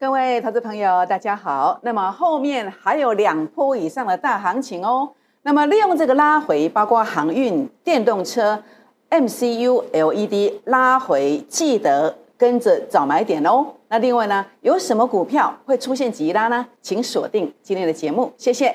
各位投资朋友，大家好。那么后面还有两波以上的大行情哦。那么利用这个拉回，包括航运、电动车、MCU、LED 拉回，记得跟着找买点哦。那另外呢，有什么股票会出现急拉呢？请锁定今天的节目，谢谢。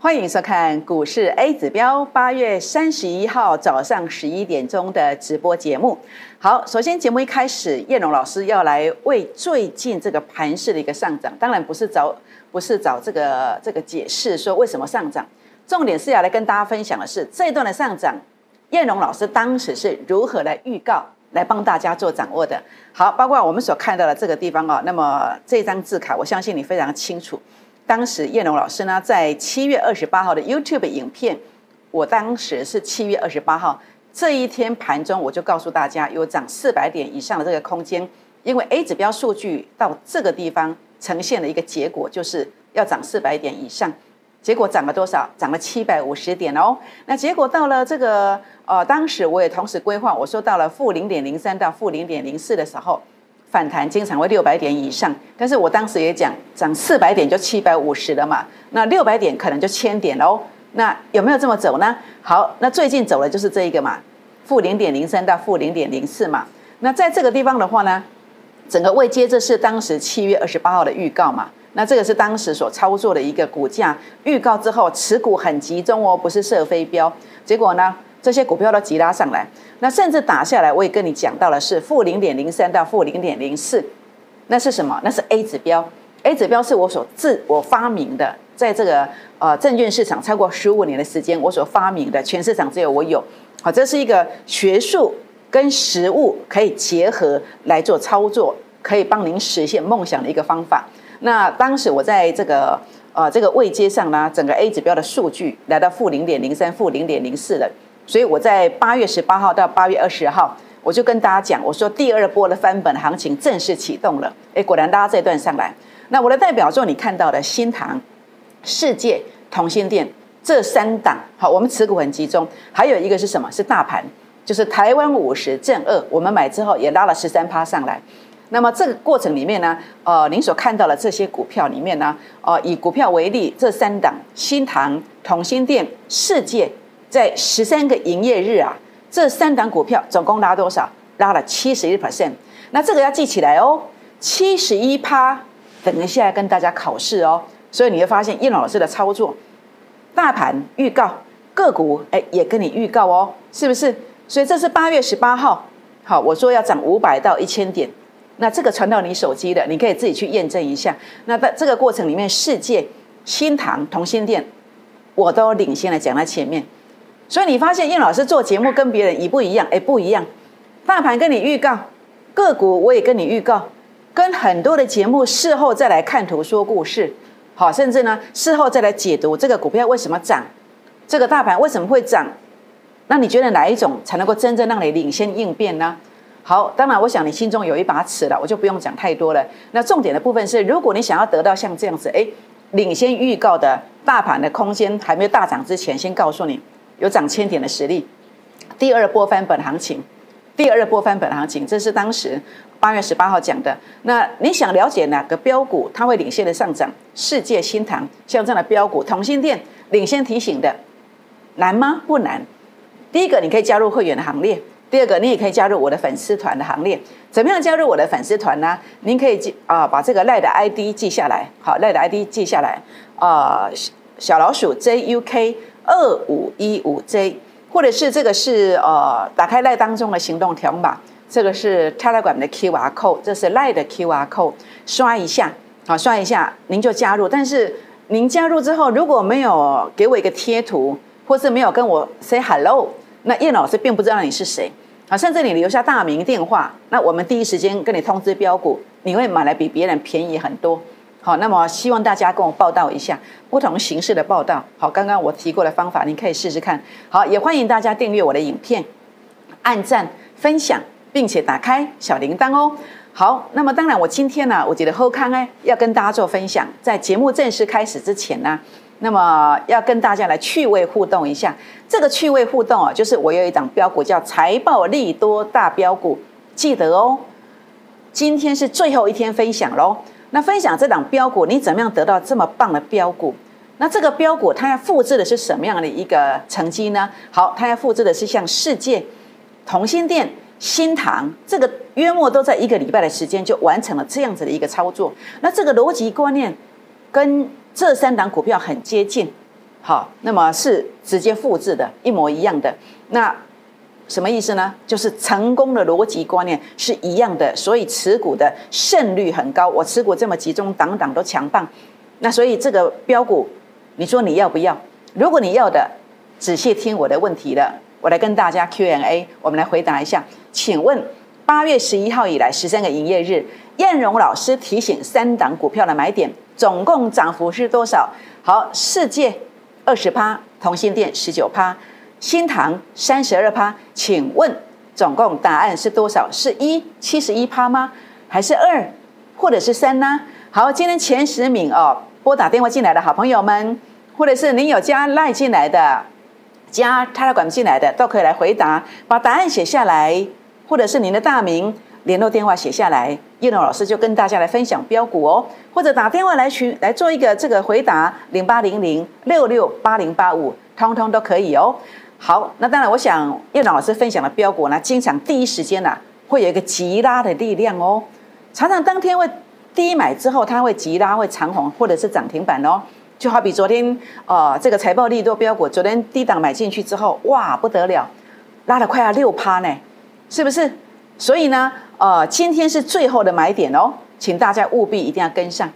欢迎收看股市 A 指标八月三十一号早上十一点钟的直播节目。好，首先节目一开始，叶龙老师要来为最近这个盘势的一个上涨，当然不是找不是找这个这个解释说为什么上涨，重点是要来跟大家分享的是这一段的上涨，叶龙老师当时是如何来预告，来帮大家做掌握的。好，包括我们所看到的这个地方哦，那么这张字卡，我相信你非常清楚。当时叶龙老师呢，在七月二十八号的 YouTube 影片，我当时是七月二十八号这一天盘中，我就告诉大家有涨四百点以上的这个空间，因为 A 指标数据到这个地方呈现的一个结果就是要涨四百点以上，结果涨了多少？涨了七百五十点哦。那结果到了这个呃，当时我也同时规划，我说到了负零点零三到负零点零四的时候。反弹经常会六百点以上，但是我当时也讲涨四百点就七百五十了嘛，那六百点可能就千点喽。那有没有这么走呢？好，那最近走的就是这一个嘛，负零点零三到负零点零四嘛。那在这个地方的话呢，整个未接这是当时七月二十八号的预告嘛。那这个是当时所操作的一个股价预告之后，持股很集中哦，不是射飞镖。结果呢？这些股票都急拉上来，那甚至打下来，我也跟你讲到了是负零点零三到负零点零四，那是什么？那是 A 指标，A 指标是我所自我发明的，在这个呃证券市场超过十五年的时间，我所发明的，全市场只有我有。好，这是一个学术跟实物可以结合来做操作，可以帮您实现梦想的一个方法。那当时我在这个呃这个位阶上呢，整个 A 指标的数据来到负零点零三、负零点零四了。所以我在八月十八号到八月二十号，我就跟大家讲，我说第二波的翻本行情正式启动了。哎，果然大家这段上来。那我的代表作你看到的新塘、世界、同心店这三档，好，我们持股很集中。还有一个是什么？是大盘，就是台湾五十正二，我们买之后也拉了十三趴上来。那么这个过程里面呢，呃，您所看到的这些股票里面呢，呃，以股票为例，这三档新塘、同心店、世界。在十三个营业日啊，这三档股票总共拉多少？拉了七十一 percent。那这个要记起来哦，七十一趴。等一下跟大家考试哦。所以你会发现叶老师的操作，大盘预告个股，哎，也跟你预告哦，是不是？所以这是八月十八号，好，我说要涨五百到一千点。那这个传到你手机的，你可以自己去验证一下。那在这个过程里面，世界、新塘、同心店，我都领先的讲在前面。所以你发现叶老师做节目跟别人一不一样？哎，不一样。大盘跟你预告，个股我也跟你预告，跟很多的节目事后再来看图说故事，好，甚至呢事后再来解读这个股票为什么涨，这个大盘为什么会涨？那你觉得哪一种才能够真正让你领先应变呢？好，当然我想你心中有一把尺了，我就不用讲太多了。那重点的部分是，如果你想要得到像这样子，哎，领先预告的大盘的空间还没有大涨之前，先告诉你。有涨千点的实力，第二波翻本行情，第二波翻本行情，这是当时八月十八号讲的。那你想了解哪个标股它会领先的上涨？世界新塘像这样的标股，同心店领先提醒的，难吗？不难。第一个你可以加入会员的行列，第二个你也可以加入我的粉丝团的行列。怎么样加入我的粉丝团呢？您可以记啊，把这个赖的 ID 记下来，好，赖的 ID 记下来啊，小老鼠 JUK。二五一五 J，或者是这个是呃打开赖当中的行动条码，这个是 Telegram 的 QR code，这是赖的 QR code，刷一下，好刷一下您就加入。但是您加入之后，如果没有给我一个贴图，或是没有跟我 say hello，那叶老师并不知道你是谁，啊，甚至你留下大名电话，那我们第一时间跟你通知标股，你会买来比别人便宜很多。好，那么希望大家跟我报道一下不同形式的报道。好，刚刚我提过的方法，您可以试试看。好，也欢迎大家订阅我的影片，按赞、分享，并且打开小铃铛哦。好，那么当然，我今天呢，我觉得后康哎，要跟大家做分享。在节目正式开始之前呢，那么要跟大家来趣味互动一下。这个趣味互动啊，就是我有一档标股叫财报利多大标股，记得哦。今天是最后一天分享喽。那分享这档标股，你怎么样得到这么棒的标股？那这个标股它要复制的是什么样的一个成绩呢？好，它要复制的是像世界、同心店。新塘这个约莫都在一个礼拜的时间就完成了这样子的一个操作，那这个逻辑观念跟这三档股票很接近，好，那么是直接复制的，一模一样的。那什么意思呢？就是成功的逻辑观念是一样的，所以持股的胜率很高。我持股这么集中，档档都强棒。那所以这个标股，你说你要不要？如果你要的，仔细听我的问题了。我来跟大家 Q&A，我们来回答一下。请问八月十一号以来十三个营业日，燕荣老师提醒三档股票的买点，总共涨幅是多少？好，世界二十趴，同心店十九趴，新塘三十二趴。请问总共答案是多少？是一七十一趴吗？还是二，或者是三呢？好，今天前十名哦，拨打电话进来的好朋友们，或者是您有加赖进来的。加他的管进来的都可以来回答，把答案写下来，或者是您的大名、联络电话写下来，叶龙老师就跟大家来分享标股哦，或者打电话来询来做一个这个回答，零八零零六六八零八五，通通都可以哦。好，那当然，我想叶老师分享的标股呢，经常第一时间呢会有一个急拉的力量哦，常常当天会第一买之后，它会急拉，会长红或者是涨停板哦。就好比昨天，呃，这个财报利多标股，昨天低档买进去之后，哇，不得了，拉了快要六趴呢，是不是？所以呢，呃，今天是最后的买点哦，请大家务必一定要跟上，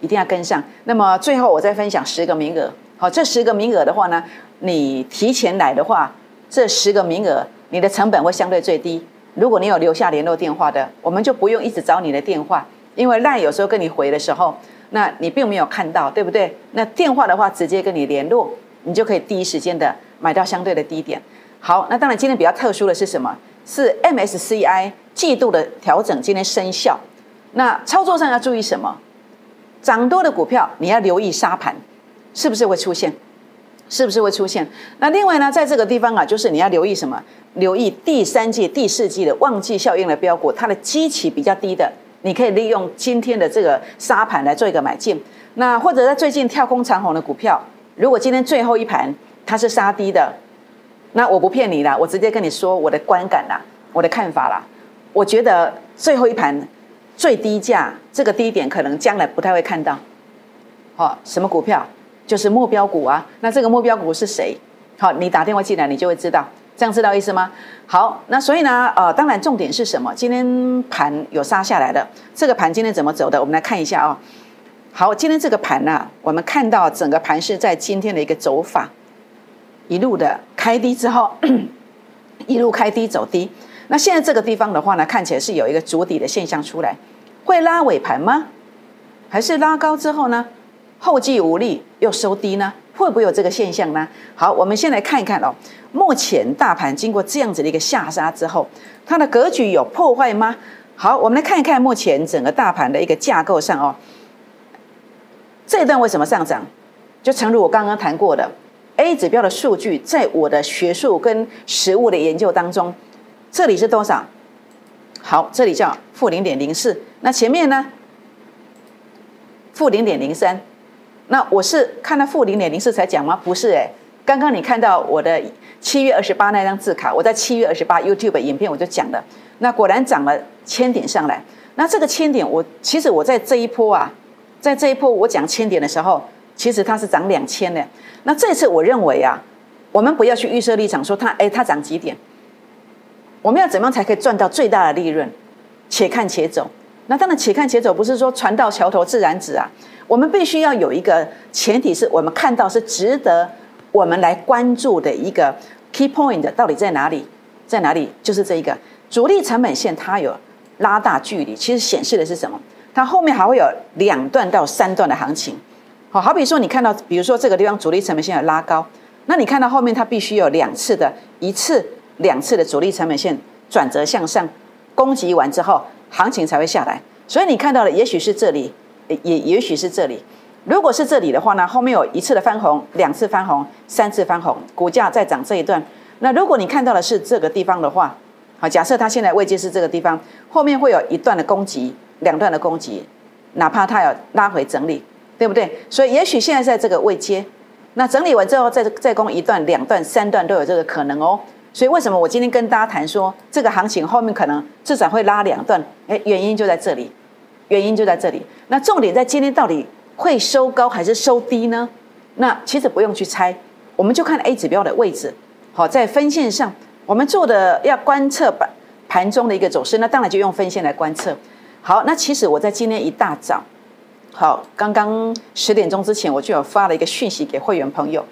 一定要跟上。那么最后我再分享十个名额，好，这十个名额的话呢，你提前来的话，这十个名额你的成本会相对最低。如果你有留下联络电话的，我们就不用一直找你的电话，因为赖有时候跟你回的时候。那你并没有看到，对不对？那电话的话，直接跟你联络，你就可以第一时间的买到相对的低点。好，那当然今天比较特殊的是什么？是 MSCI 季度的调整今天生效。那操作上要注意什么？涨多的股票你要留意沙盘，是不是会出现？是不是会出现？那另外呢，在这个地方啊，就是你要留意什么？留意第三季、第四季的旺季效应的标股，它的基期比较低的。你可以利用今天的这个沙盘来做一个买进，那或者在最近跳空长红的股票，如果今天最后一盘它是杀低的，那我不骗你啦，我直接跟你说我的观感啦，我的看法啦，我觉得最后一盘最低价这个低点可能将来不太会看到，好，什么股票就是目标股啊，那这个目标股是谁？好，你打电话进来你就会知道。这样知道意思吗？好，那所以呢，呃，当然重点是什么？今天盘有杀下来的，这个盘今天怎么走的？我们来看一下啊。好，今天这个盘呢，我们看到整个盘是在今天的一个走法，一路的开低之后，一路开低走低。那现在这个地方的话呢，看起来是有一个筑底的现象出来，会拉尾盘吗？还是拉高之后呢，后继无力又收低呢？会不会有这个现象呢？好，我们先来看一看哦。目前大盘经过这样子的一个下杀之后，它的格局有破坏吗？好，我们来看一看目前整个大盘的一个架构上哦。这一段为什么上涨？就诚如我刚刚谈过的，A 指标的数据，在我的学术跟实物的研究当中，这里是多少？好，这里叫负零点零四。那前面呢？负零点零三。那我是看到负零点零四才讲吗？不是哎，刚刚你看到我的七月二十八那张字卡，我在七月二十八 YouTube 影片我就讲了，那果然涨了千点上来。那这个千点，我其实我在这一波啊，在这一波我讲千点的时候，其实它是涨两千的。那这次我认为啊，我们不要去预设立场说它哎它涨几点，我们要怎么样才可以赚到最大的利润？且看且走。那当然且看且走，不是说船到桥头自然直啊。我们必须要有一个前提，是我们看到是值得我们来关注的一个 key point 到底在哪里？在哪里？就是这一个主力成本线，它有拉大距离，其实显示的是什么？它后面还会有两段到三段的行情。好，好比说你看到，比如说这个地方主力成本线有拉高，那你看到后面它必须有两次的一次、两次的主力成本线转折向上攻击完之后。行情才会下来。所以你看到的也许是这里，也也许是这里。如果是这里的话呢，后面有一次的翻红，两次翻红，三次翻红，股价再涨这一段。那如果你看到的是这个地方的话，好，假设它现在位阶是这个地方，后面会有一段的攻击，两段的攻击，哪怕它要拉回整理，对不对？所以也许现在在这个位阶，那整理完之后再再攻一段、两段、三段都有这个可能哦。所以为什么我今天跟大家谈说这个行情后面可能至少会拉两段？哎，原因就在这里，原因就在这里。那重点在今天到底会收高还是收低呢？那其实不用去猜，我们就看 A 指标的位置。好，在分线上，我们做的要观测盘盘中的一个走势，那当然就用分线来观测。好，那其实我在今天一大早，好，刚刚十点钟之前，我就有发了一个讯息给会员朋友。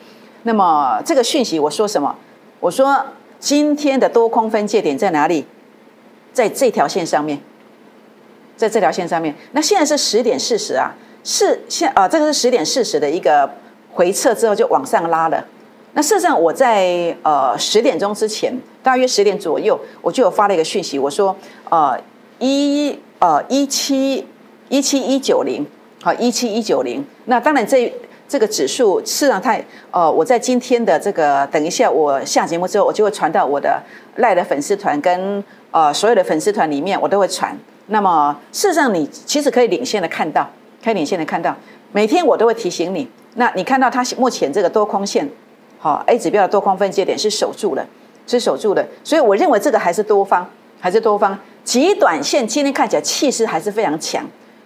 那么这个讯息我说什么？我说。今天的多空分界点在哪里？在这条线上面，在这条线上面。那现在是十点四十啊，是现啊，这个是十点四十的一个回撤之后就往上拉了。那事实上我在呃十点钟之前，大约十点左右，我就有发了一个讯息，我说呃一呃一七一七一九零，好一七一九零。那当然这。这个指数市场太呃，我在今天的这个等一下我下节目之后，我就会传到我的赖的粉丝团跟呃所有的粉丝团里面，我都会传。那么事实上，你其实可以领先的看到，可以领先的看到，每天我都会提醒你。那你看到它目前这个多空线，好 A 指标的多空分界点是守住了，是守住了，所以我认为这个还是多方，还是多方。极短线今天看起来气势还是非常强。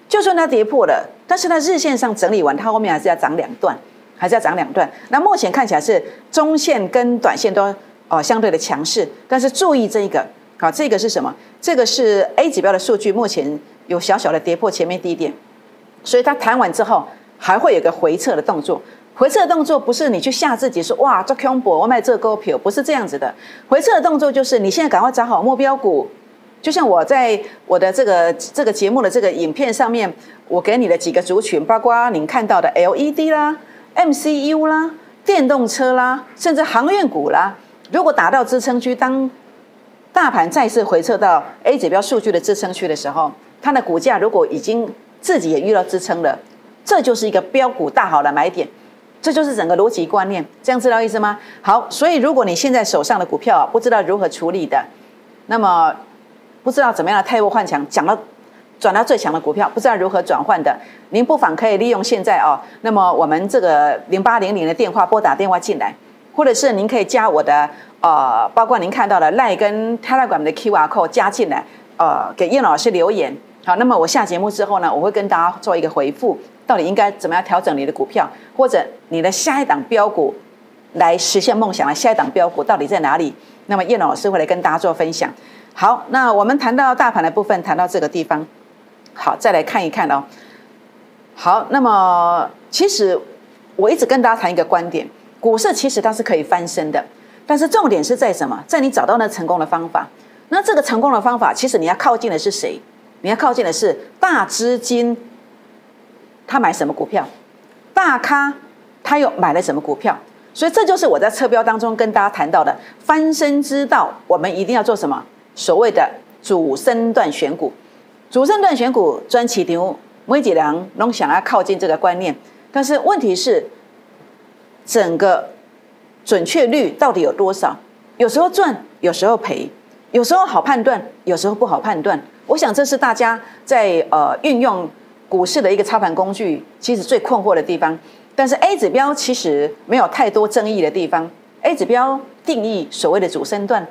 就算它跌破了，但是它日线上整理完，它后面还是要涨两段，还是要涨两段。那目前看起来是中线跟短线都哦相对的强势，但是注意这一个，好，这个是什么？这个是 A 指标的数据，目前有小小的跌破前面低点，所以它弹完之后还会有个回撤的动作。回撤的动作不是你去吓自己说哇做空博我买这个股票，不是这样子的。回撤的动作就是你现在赶快找好目标股。就像我在我的这个这个节目的这个影片上面，我给你的几个族群，包括您看到的 LED 啦、MCU 啦、电动车啦，甚至航运股啦。如果达到支撑区，当大盘再次回撤到 A 指标数据的支撑区的时候，它的股价如果已经自己也遇到支撑了，这就是一个标股大好的买点。这就是整个逻辑观念，这样知道意思吗？好，所以如果你现在手上的股票不知道如何处理的，那么。不知道怎么样的太弱换强，讲到转到最强的股票，不知道如何转换的，您不妨可以利用现在哦。那么我们这个零八零零的电话拨打电话进来，或者是您可以加我的呃，包括您看到的赖跟 Telegram 的 QR code 加进来，呃，给叶老师留言。好，那么我下节目之后呢，我会跟大家做一个回复，到底应该怎么样调整你的股票，或者你的下一档标股来实现梦想的下一档标股到底在哪里？那么叶老师会来跟大家做分享。好，那我们谈到大盘的部分，谈到这个地方，好，再来看一看哦。好，那么其实我一直跟大家谈一个观点，股市其实它是可以翻身的，但是重点是在什么？在你找到那成功的方法。那这个成功的方法，其实你要靠近的是谁？你要靠近的是大资金，他买什么股票？大咖他又买了什么股票？所以这就是我在测标当中跟大家谈到的翻身之道，我们一定要做什么？所谓的主升段选股，主升段选股专起牛，每几良拢想要靠近这个观念，但是问题是，整个准确率到底有多少？有时候赚，有时候赔，有时候好判断，有时候不好判断。我想这是大家在呃运用股市的一个操盘工具，其实最困惑的地方。但是 A 指标其实没有太多争议的地方。A 指标定义所谓的主升段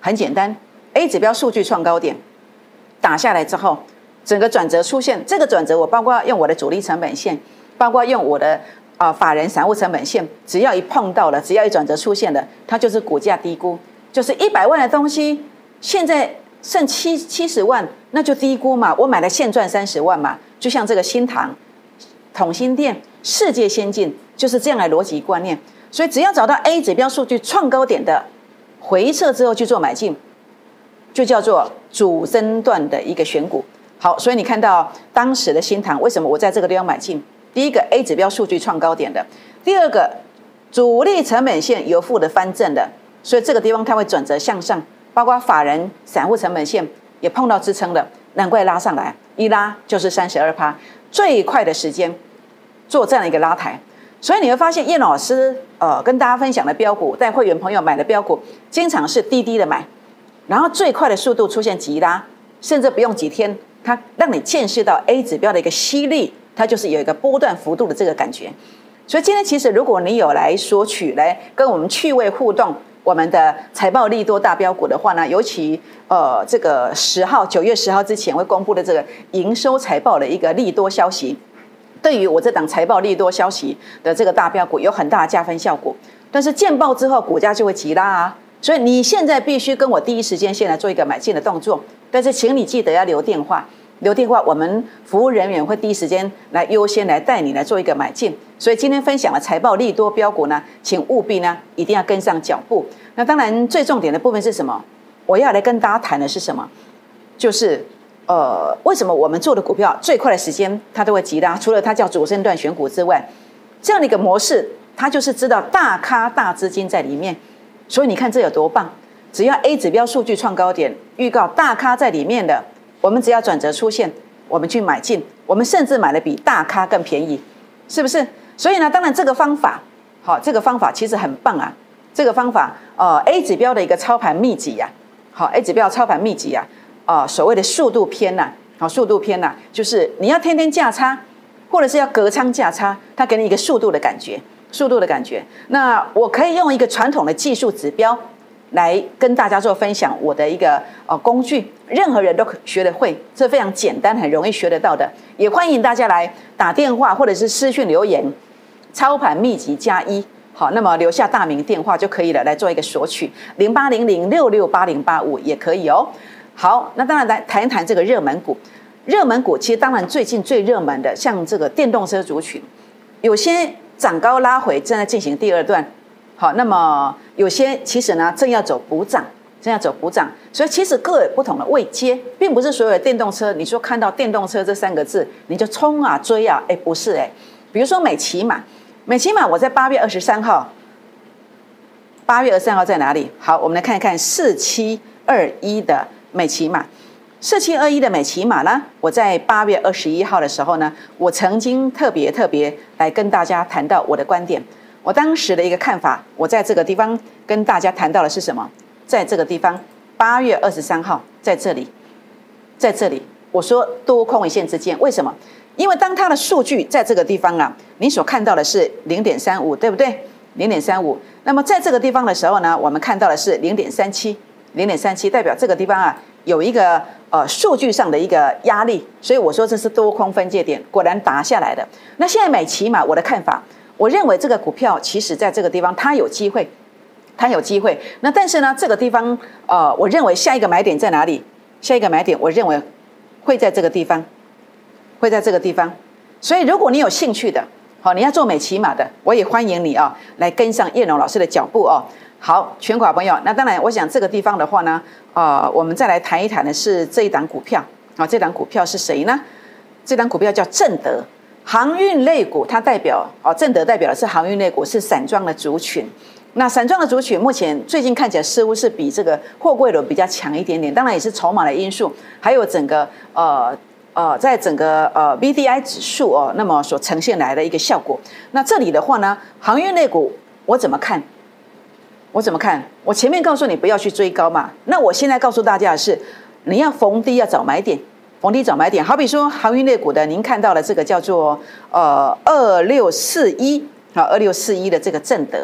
很简单。A 指标数据创高点打下来之后，整个转折出现。这个转折，我包括用我的主力成本线，包括用我的啊法人散户成本线，只要一碰到了，只要一转折出现了，它就是股价低估，就是一百万的东西，现在剩七七十万，那就低估嘛。我买了现赚三十万嘛，就像这个新塘、统新店、世界先进，就是这样的逻辑观念。所以只要找到 A 指标数据创高点的回撤之后去做买进。就叫做主升段的一个选股，好，所以你看到当时的新塘为什么我在这个地方买进？第一个 A 指标数据创高点的，第二个主力成本线有负的翻正的，所以这个地方它会转折向上，包括法人散户成本线也碰到支撑的，难怪拉上来，一拉就是三十二趴，最快的时间做这样一个拉抬。所以你会发现叶老师呃跟大家分享的标股，带会员朋友买的标股，经常是低低的买，然后最快的速度出现急拉，甚至不用几天，它让你见识到 A 指标的一个吸力，它就是有一个波段幅度的这个感觉。所以今天其实如果你有来索取来跟我们趣味互动，我们的财报利多大标股的话呢，尤其呃这个十号九月十号之前会公布的这个营收财报的一个利多消息，对于我这档财报利多消息的这个大标股有很大的加分效果。但是见报之后股价就会急拉啊，所以你现在必须跟我第一时间先来做一个买进的动作。但是请你记得要留电话。留电话，我们服务人员会第一时间来优先来带你来做一个买进。所以今天分享的财报利多标股呢，请务必呢一定要跟上脚步。那当然最重点的部分是什么？我要来跟大家谈的是什么？就是呃，为什么我们做的股票最快的时间它都会急拉？除了它叫主升段选股之外，这样的一个模式，它就是知道大咖大资金在里面。所以你看这有多棒？只要 A 指标数据创高点，预告大咖在里面的。我们只要转折出现，我们去买进，我们甚至买的比大咖更便宜，是不是？所以呢，当然这个方法，好，这个方法其实很棒啊。这个方法，呃，A 指标的一个操盘秘籍呀，好，A 指标操盘秘籍呀，啊，所谓的速度偏呐，好，速度偏呐，就是你要天天价差，或者是要隔仓价差，它给你一个速度的感觉，速度的感觉。那我可以用一个传统的技术指标。来跟大家做分享，我的一个呃工具，任何人都可学得会，这非常简单，很容易学得到的。也欢迎大家来打电话或者是私讯留言，操盘秘籍加一，好，那么留下大名电话就可以了，来做一个索取，零八零零六六八零八五也可以哦。好，那当然来谈一谈这个热门股，热门股其实当然最近最热门的，像这个电动车族群，有些涨高拉回，正在进行第二段。好，那么有些其实呢，正要走补涨，正要走补涨，所以其实各有不同的位阶，并不是所有的电动车，你说看到电动车这三个字，你就冲啊追啊，哎，不是哎，比如说美骑马，美骑马，我在八月二十三号，八月二十三号在哪里？好，我们来看一看四七二一的美骑马，四七二一的美骑马呢，我在八月二十一号的时候呢，我曾经特别特别来跟大家谈到我的观点。我当时的一个看法，我在这个地方跟大家谈到的是什么？在这个地方，八月二十三号，在这里，在这里，我说多空一线之间，为什么？因为当它的数据在这个地方啊，你所看到的是零点三五，对不对？零点三五。那么在这个地方的时候呢，我们看到的是零点三七，零点三七代表这个地方啊有一个呃数据上的一个压力，所以我说这是多空分界点，果然打下来的。那现在买起码我的看法。我认为这个股票其实在这个地方它有机会，它有机会。那但是呢，这个地方呃，我认为下一个买点在哪里？下一个买点我认为会在这个地方，会在这个地方。所以如果你有兴趣的，好，你要做美骑马的，我也欢迎你啊，来跟上叶龙老师的脚步哦。好，全款朋友，那当然，我想这个地方的话呢，呃，我们再来谈一谈的是这一档股票啊，这档股票是谁呢？这档股票叫正德。航运类股，它代表哦，正德代表的是航运类股，是散装的族群。那散装的族群，目前最近看起来似乎是比这个货柜轮比较强一点点。当然也是筹码的因素，还有整个呃呃，在整个呃 V D I 指数哦，那么所呈现来的一个效果。那这里的话呢，航运类股我怎么看？我怎么看？我前面告诉你不要去追高嘛。那我现在告诉大家的是，你要逢低要找买点。逢低找买点，好比说航运类股的，您看到了这个叫做呃二六四一啊，二六四一的这个正德，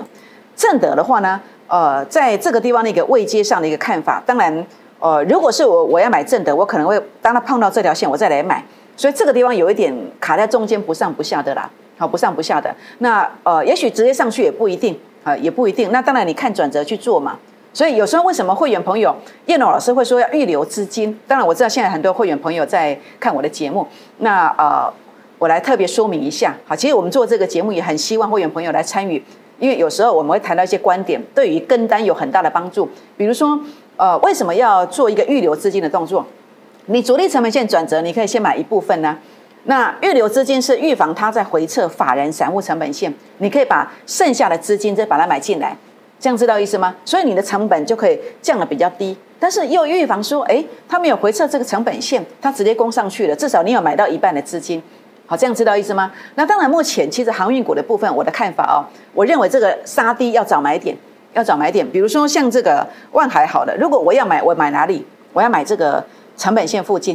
正德的话呢，呃，在这个地方的一个位阶上的一个看法，当然，呃，如果是我我要买正德，我可能会当它碰到这条线，我再来买，所以这个地方有一点卡在中间，不上不下的啦，好，不上不下的，那呃，也许直接上去也不一定啊，也不一定，那当然你看转折去做嘛。所以有时候为什么会员朋友叶龙老师会说要预留资金？当然我知道现在很多会员朋友在看我的节目，那呃，我来特别说明一下。好，其实我们做这个节目也很希望会员朋友来参与，因为有时候我们会谈到一些观点，对于跟单有很大的帮助。比如说，呃，为什么要做一个预留资金的动作？你主力成本线转折，你可以先买一部分呢。那预留资金是预防它在回撤法人散户成本线，你可以把剩下的资金再把它买进来。这样知道意思吗？所以你的成本就可以降的比较低，但是又预防说，哎，他没有回撤这个成本线，他直接攻上去了，至少你有买到一半的资金。好，这样知道意思吗？那当然，目前其实航运股的部分，我的看法哦，我认为这个杀低要找买点，要找买点。比如说像这个万海，好的，如果我要买，我买哪里？我要买这个成本线附近，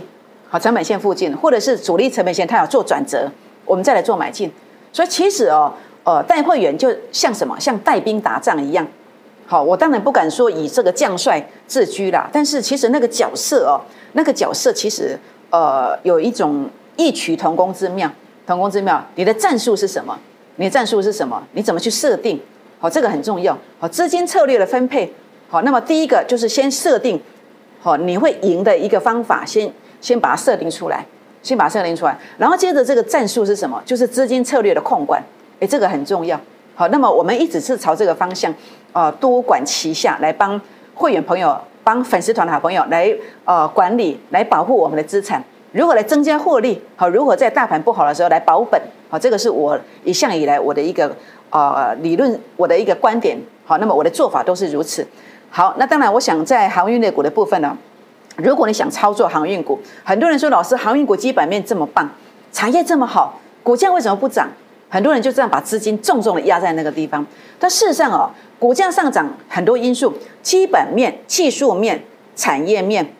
好，成本线附近，或者是主力成本线，它要做转折，我们再来做买进。所以其实哦，呃，带会员就像什么？像带兵打仗一样。好，我当然不敢说以这个将帅自居啦，但是其实那个角色哦，那个角色其实呃有一种。异曲同工之妙，同工之妙。你的战术是什么？你的战术是什么？你怎么去设定？好，这个很重要。好，资金策略的分配。好，那么第一个就是先设定，好，你会赢的一个方法，先先把它设定出来，先把它设定出来。然后接着这个战术是什么？就是资金策略的控管。诶，这个很重要。好，那么我们一直是朝这个方向，呃，多管齐下来帮会员朋友、帮粉丝团的好朋友来呃管理，来保护我们的资产。如何来增加获利？好，如何在大盘不好的时候来保本？好，这个是我一向以来我的一个呃理论，我的一个观点。好，那么我的做法都是如此。好，那当然，我想在航运类股的部分呢，如果你想操作航运股，很多人说老师，航运股基本面这么棒，产业这么好，股价为什么不涨？很多人就这样把资金重重的压在那个地方。但事实上哦，股价上涨很多因素，基本面、技术面、产业面、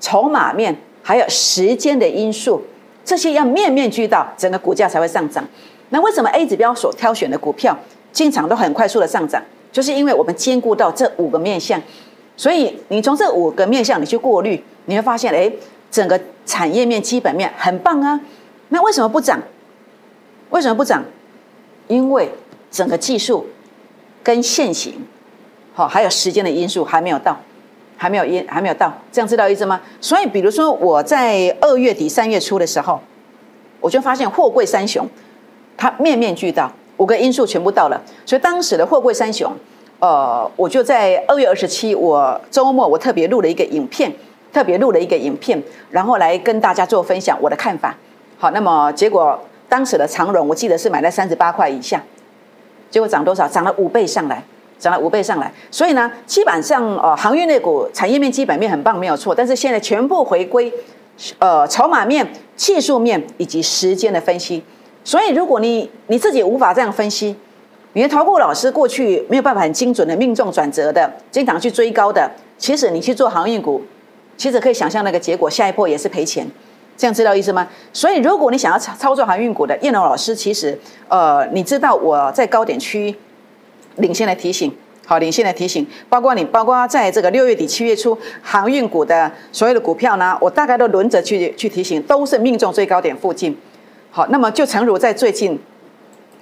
筹码面。还有时间的因素，这些要面面俱到，整个股价才会上涨。那为什么 A 指标所挑选的股票经常都很快速的上涨？就是因为我们兼顾到这五个面向，所以你从这五个面向你去过滤，你会发现，哎，整个产业面、基本面很棒啊。那为什么不涨？为什么不涨？因为整个技术跟现行，好，还有时间的因素还没有到。还没有因还没有到，这样知道意思吗？所以，比如说我在二月底三月初的时候，我就发现货柜三雄，它面面俱到，五个因素全部到了。所以当时的货柜三雄，呃，我就在二月二十七，我周末我特别录了一个影片，特别录了一个影片，然后来跟大家做分享我的看法。好，那么结果当时的长荣，我记得是买在三十八块以下，结果涨多少？涨了五倍上来。涨了五倍上来，所以呢，基本上呃，航运类股产业面基本面很棒，没有错。但是现在全部回归，呃，筹码面、技术面以及时间的分析。所以，如果你你自己无法这样分析，你的投顾老师过去没有办法很精准的命中转折的，经常去追高的，其实你去做航运股，其实可以想象那个结果，下一波也是赔钱。这样知道意思吗？所以，如果你想要操操作航运股的燕龙老师，其实呃，你知道我在高点区。领先的提醒，好，领先的提醒，包括你，包括在这个六月底、七月初，航运股的所有的股票呢，我大概都轮着去去提醒，都是命中最高点附近。好，那么就诚如在最近，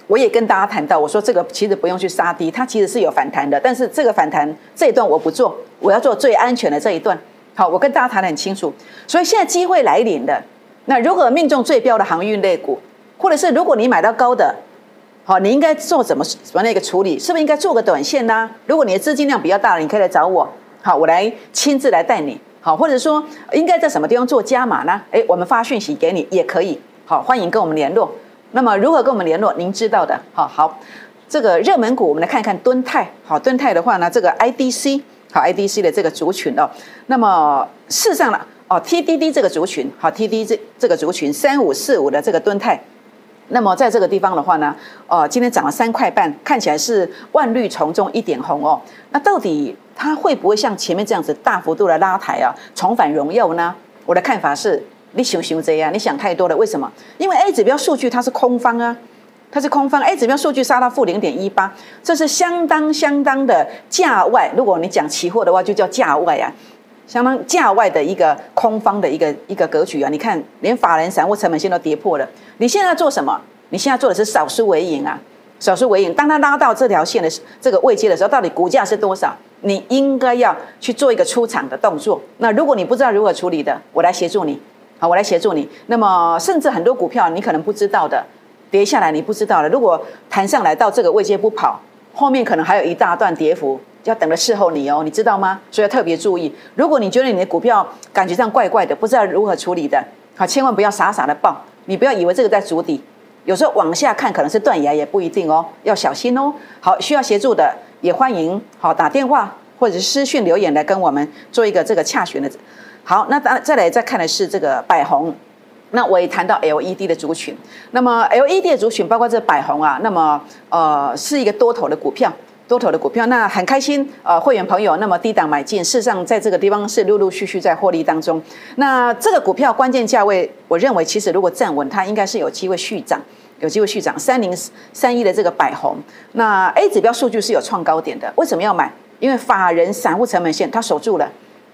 我也跟大家谈到，我说这个其实不用去杀低，它其实是有反弹的，但是这个反弹这一段我不做，我要做最安全的这一段。好，我跟大家谈得很清楚，所以现在机会来临的，那如果命中最标的航运类股，或者是如果你买到高的。好，你应该做怎么什么那个处理？是不是应该做个短线呢？如果你的资金量比较大，你可以来找我。好，我来亲自来带你。好，或者说应该在什么地方做加码呢？诶，我们发讯息给你也可以。好，欢迎跟我们联络。那么如何跟我们联络？您知道的。好好，这个热门股我们来看看敦泰。好，敦泰的话呢，这个 IDC 好 IDC 的这个族群哦。那么事实上呢，哦 TDD 这个族群好 TDD 这这个族群三五四五的这个敦泰。那么在这个地方的话呢，呃，今天涨了三块半，看起来是万绿丛中一点红哦。那到底它会不会像前面这样子大幅度的拉抬啊，重返荣耀呢？我的看法是，你想想这样，你想太多了。为什么？因为 A 指标数据它是空方啊，它是空方。A 指标数据杀到负零点一八，这是相当相当的价外。如果你讲期货的话，就叫价外啊。相当价外的一个空方的一个一个格局啊！你看，连法人散户成本线都跌破了。你现在做什么？你现在做的是少数为赢啊，少数为赢。当它拉到这条线的这个位阶的时候，到底股价是多少？你应该要去做一个出场的动作。那如果你不知道如何处理的，我来协助你。好，我来协助你。那么，甚至很多股票你可能不知道的，跌下来你不知道了。如果弹上来到这个位阶不跑，后面可能还有一大段跌幅。要等着伺候你哦，你知道吗？所以要特别注意。如果你觉得你的股票感觉上怪怪的，不知道如何处理的，好，千万不要傻傻的报。你不要以为这个在筑底，有时候往下看可能是断崖，也不一定哦，要小心哦。好，需要协助的也欢迎好打电话。或者是私讯留言来跟我们做一个这个洽询的。好，那再再来再看的是这个百宏。那我也谈到 LED 的族群，那么 LED 的族群包括这百宏啊，那么呃是一个多头的股票，多头的股票，那很开心，呃会员朋友那么低档买进，事实上在这个地方是陆陆续续在获利当中。那这个股票关键价位，我认为其实如果站稳，它应该是有机会续涨，有机会续涨。三零三一的这个百宏，那 A 指标数据是有创高点的，为什么要买？因为法人散户成本线它守住了。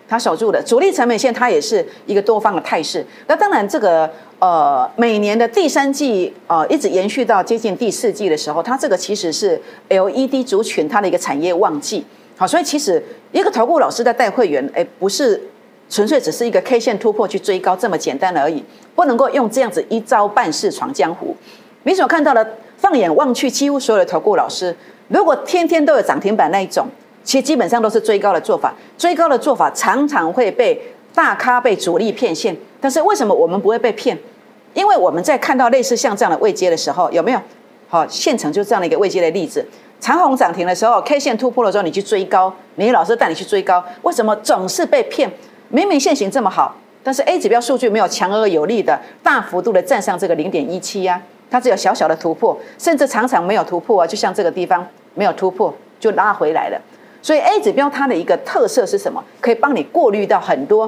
它守住的主力成本线，它也是一个多方的态势。那当然，这个呃，每年的第三季呃，一直延续到接近第四季的时候，它这个其实是 LED 族群它的一个产业旺季。好，所以其实一个投顾老师在带会员，哎，不是纯粹只是一个 K 线突破去追高这么简单而已，不能够用这样子一招半式闯江湖。你所看到的，放眼望去，几乎所有的投顾老师，如果天天都有涨停板那一种。其实基本上都是追高的做法，追高的做法常常会被大咖被主力骗线。但是为什么我们不会被骗？因为我们在看到类似像这样的位阶的时候，有没有？好，现成就这样的一个位阶的例子。长虹涨停的时候，K 线突破的时候，你去追高，你老师带你去追高，为什么总是被骗？明明现行这么好，但是 A 指标数据没有强而有力的大幅度的站上这个零点一七呀，它只有小小的突破，甚至常常没有突破啊，就像这个地方没有突破就拉回来了。所以 A 指标它的一个特色是什么？可以帮你过滤到很多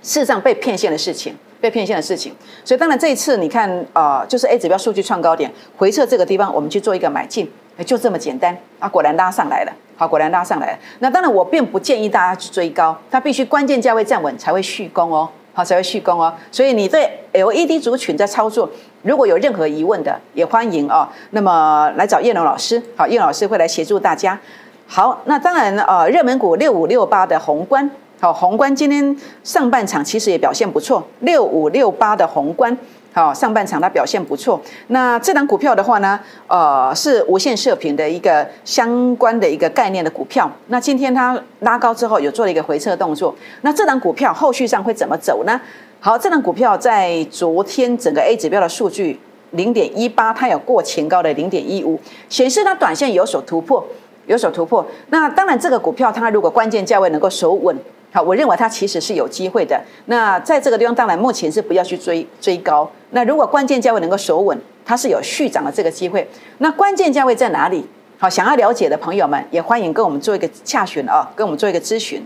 事实上被骗线的事情，被骗线的事情。所以当然这一次你看啊，就是 A 指标数据创高点回撤这个地方，我们去做一个买进，就这么简单啊！果然拉上来了，好，果然拉上来了。那当然我并不建议大家去追高，它必须关键价位站稳才会续攻哦，好才会续攻哦。所以你对 LED 族群在操作，如果有任何疑问的，也欢迎哦。那么来找叶龙老师，好，叶老师会来协助大家。好，那当然呃，热门股六五六八的宏观，好，宏观今天上半场其实也表现不错，六五六八的宏观，好，上半场它表现不错。那这档股票的话呢，呃，是无线射频的一个相关的一个概念的股票。那今天它拉高之后，有做了一个回撤动作。那这档股票后续上会怎么走呢？好，这档股票在昨天整个 A 指标的数据零点一八，它有过前高的零点一五，显示它短线有所突破。有所突破，那当然这个股票它如果关键价位能够守稳，好，我认为它其实是有机会的。那在这个地方，当然目前是不要去追追高。那如果关键价位能够守稳，它是有续涨的这个机会。那关键价位在哪里？好，想要了解的朋友们也欢迎跟我们做一个洽询啊，跟我们做一个咨询。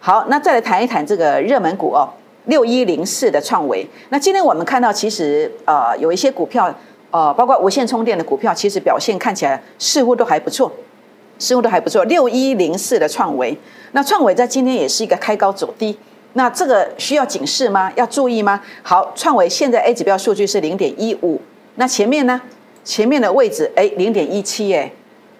好，那再来谈一谈这个热门股哦，六一零四的创维。那今天我们看到，其实呃有一些股票，呃包括无线充电的股票，其实表现看起来似乎都还不错。似乎都还不错，六一零四的创维，那创维在今天也是一个开高走低，那这个需要警示吗？要注意吗？好，创维现在 A 指标数据是零点一五，那前面呢？前面的位置哎，零点一七哎，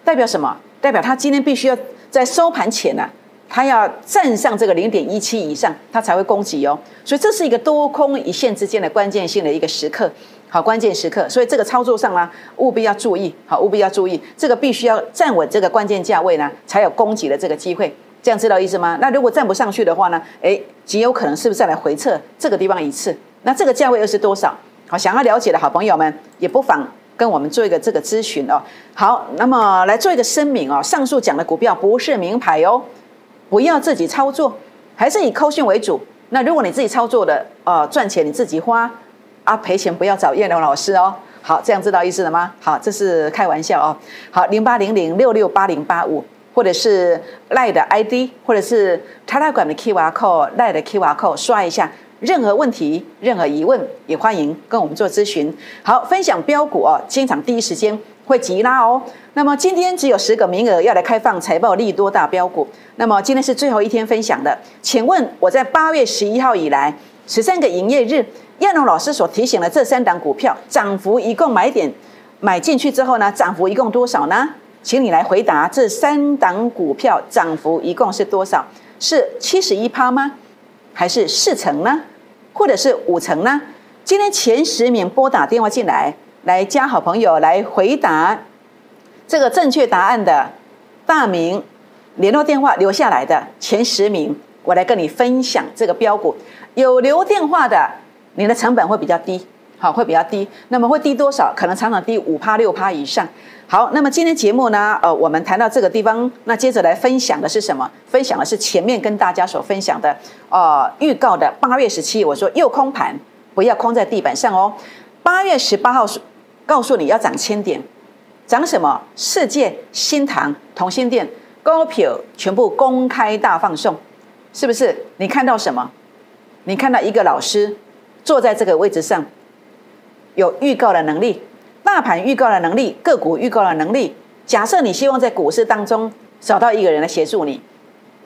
代表什么？代表它今天必须要在收盘前呢，它要站上这个零点一七以上，它才会攻击哦。所以这是一个多空一线之间的关键性的一个时刻。好，关键时刻，所以这个操作上呢，务必要注意，好，务必要注意，这个必须要站稳这个关键价位呢，才有攻击的这个机会，这样知道意思吗？那如果站不上去的话呢，哎，极有可能是不是再来回撤这个地方一次？那这个价位又是多少？好，想要了解的好朋友们，也不妨跟我们做一个这个咨询哦。好，那么来做一个声明哦，上述讲的股票不是名牌哦，不要自己操作，还是以扣讯为主。那如果你自己操作的，呃，赚钱你自己花。啊，赔钱不要找叶龙老师哦。好，这样知道意思了吗？好，这是开玩笑哦。好，零八零零六六八零八五，或者是赖的 ID，或者是 Telegram 的 QR code，赖的 QR code 刷一下。任何问题、任何疑问，也欢迎跟我们做咨询。好，分享标股哦，经常第一时间会急拉哦。那么今天只有十个名额要来开放财报利多大标股。那么今天是最后一天分享的，请问我在八月十一号以来十三个营业日。亚龙老师所提醒的这三档股票涨幅一共买点买进去之后呢，涨幅一共多少呢？请你来回答，这三档股票涨幅一共是多少？是七十一趴吗？还是四成呢？或者是五成呢？今天前十名拨打电话进来，来加好朋友来回答这个正确答案的大名联络电话留下来的前十名，我来跟你分享这个标股有留电话的。你的成本会比较低，好，会比较低。那么会低多少？可能常常低五趴六趴以上。好，那么今天节目呢，呃，我们谈到这个地方，那接着来分享的是什么？分享的是前面跟大家所分享的，呃，预告的八月十七，我说又空盘，不要空在地板上哦。八月十八号告诉你要涨千点，涨什么？世界、新塘、同心店、高票全部公开大放送，是不是？你看到什么？你看到一个老师坐在这个位置上，有预告的能力。大盘预告的能力，个股预告的能力。假设你希望在股市当中找到一个人来协助你，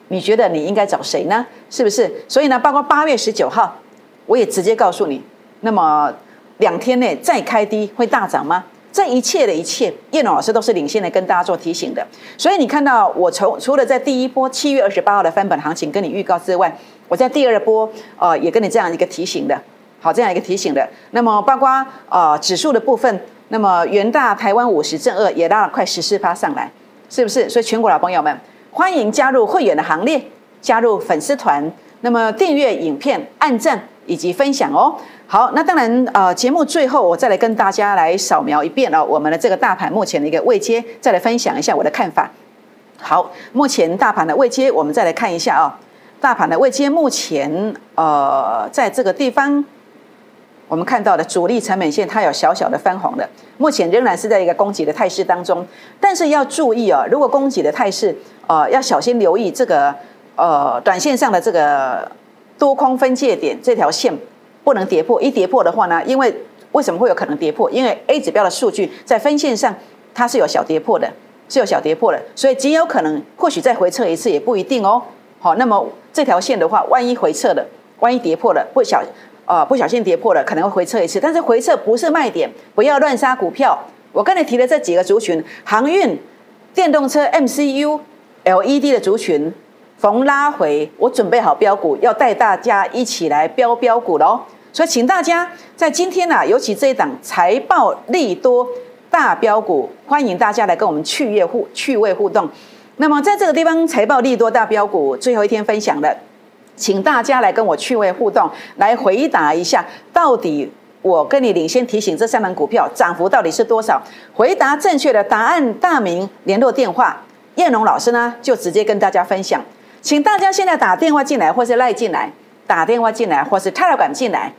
你觉得你应该找谁呢？是不是？所以呢，包括八月十九号，我也直接告诉你，那么两天内再开低会大涨吗？这一切的一切，叶龙老师都是领先的跟大家做提醒的。所以你看到我从除了在第一波七月二十八号的翻本行情跟你预告之外，我在第二波呃也跟你这样一个提醒的，好这样一个提醒的。那么包括呃指数的部分。那么元大台湾五十正二也拉了快十四趴上来，是不是？所以全国老朋友们，欢迎加入会员的行列，加入粉丝团，那么订阅影片、按赞以及分享哦。好，那当然，呃，节目最后我再来跟大家来扫描一遍哦，我们的这个大盘目前的一个位阶，再来分享一下我的看法。好，目前大盘的位阶，我们再来看一下啊，大盘的位阶目前呃在这个地方。我们看到的主力成本线，它有小小的翻红的，目前仍然是在一个供给的态势当中。但是要注意哦，如果供给的态势，呃，要小心留意这个呃短线上的这个多空分界点这条线不能跌破。一跌破的话呢，因为为什么会有可能跌破？因为 A 指标的数据在分线上它是有小跌破的，是有小跌破的，所以极有可能或许再回撤一次也不一定哦。好，那么这条线的话，万一回撤了，万一跌破了，不小。呃，不小心跌破了，可能会回撤一次，但是回撤不是卖点，不要乱杀股票。我跟你提的这几个族群，航运、电动车、MCU、LED 的族群，逢拉回，我准备好标股，要带大家一起来标标股喽。所以，请大家在今天呢，尤其这一档财报利多大标股，欢迎大家来跟我们趣味互趣味互动。那么，在这个地方，财报利多大标股最后一天分享的。请大家来跟我趣味互动，来回答一下，到底我跟你领先提醒这三档股票涨幅到底是多少？回答正确的答案，大名联络电话，燕龙老师呢就直接跟大家分享。请大家现在打电话进来，或是赖进来，打电话进来，或是泰勒管进来，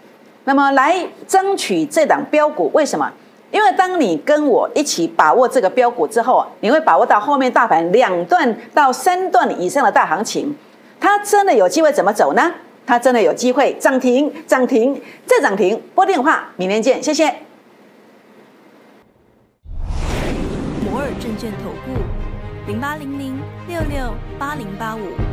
那么来争取这档标股。为什么？因为当你跟我一起把握这个标股之后，你会把握到后面大盘两段到三段以上的大行情。它真的有机会怎么走呢？它真的有机会涨停，涨停再涨停。拨电话，明天见，谢谢。摩尔证券投顾零八零零六六八零八五。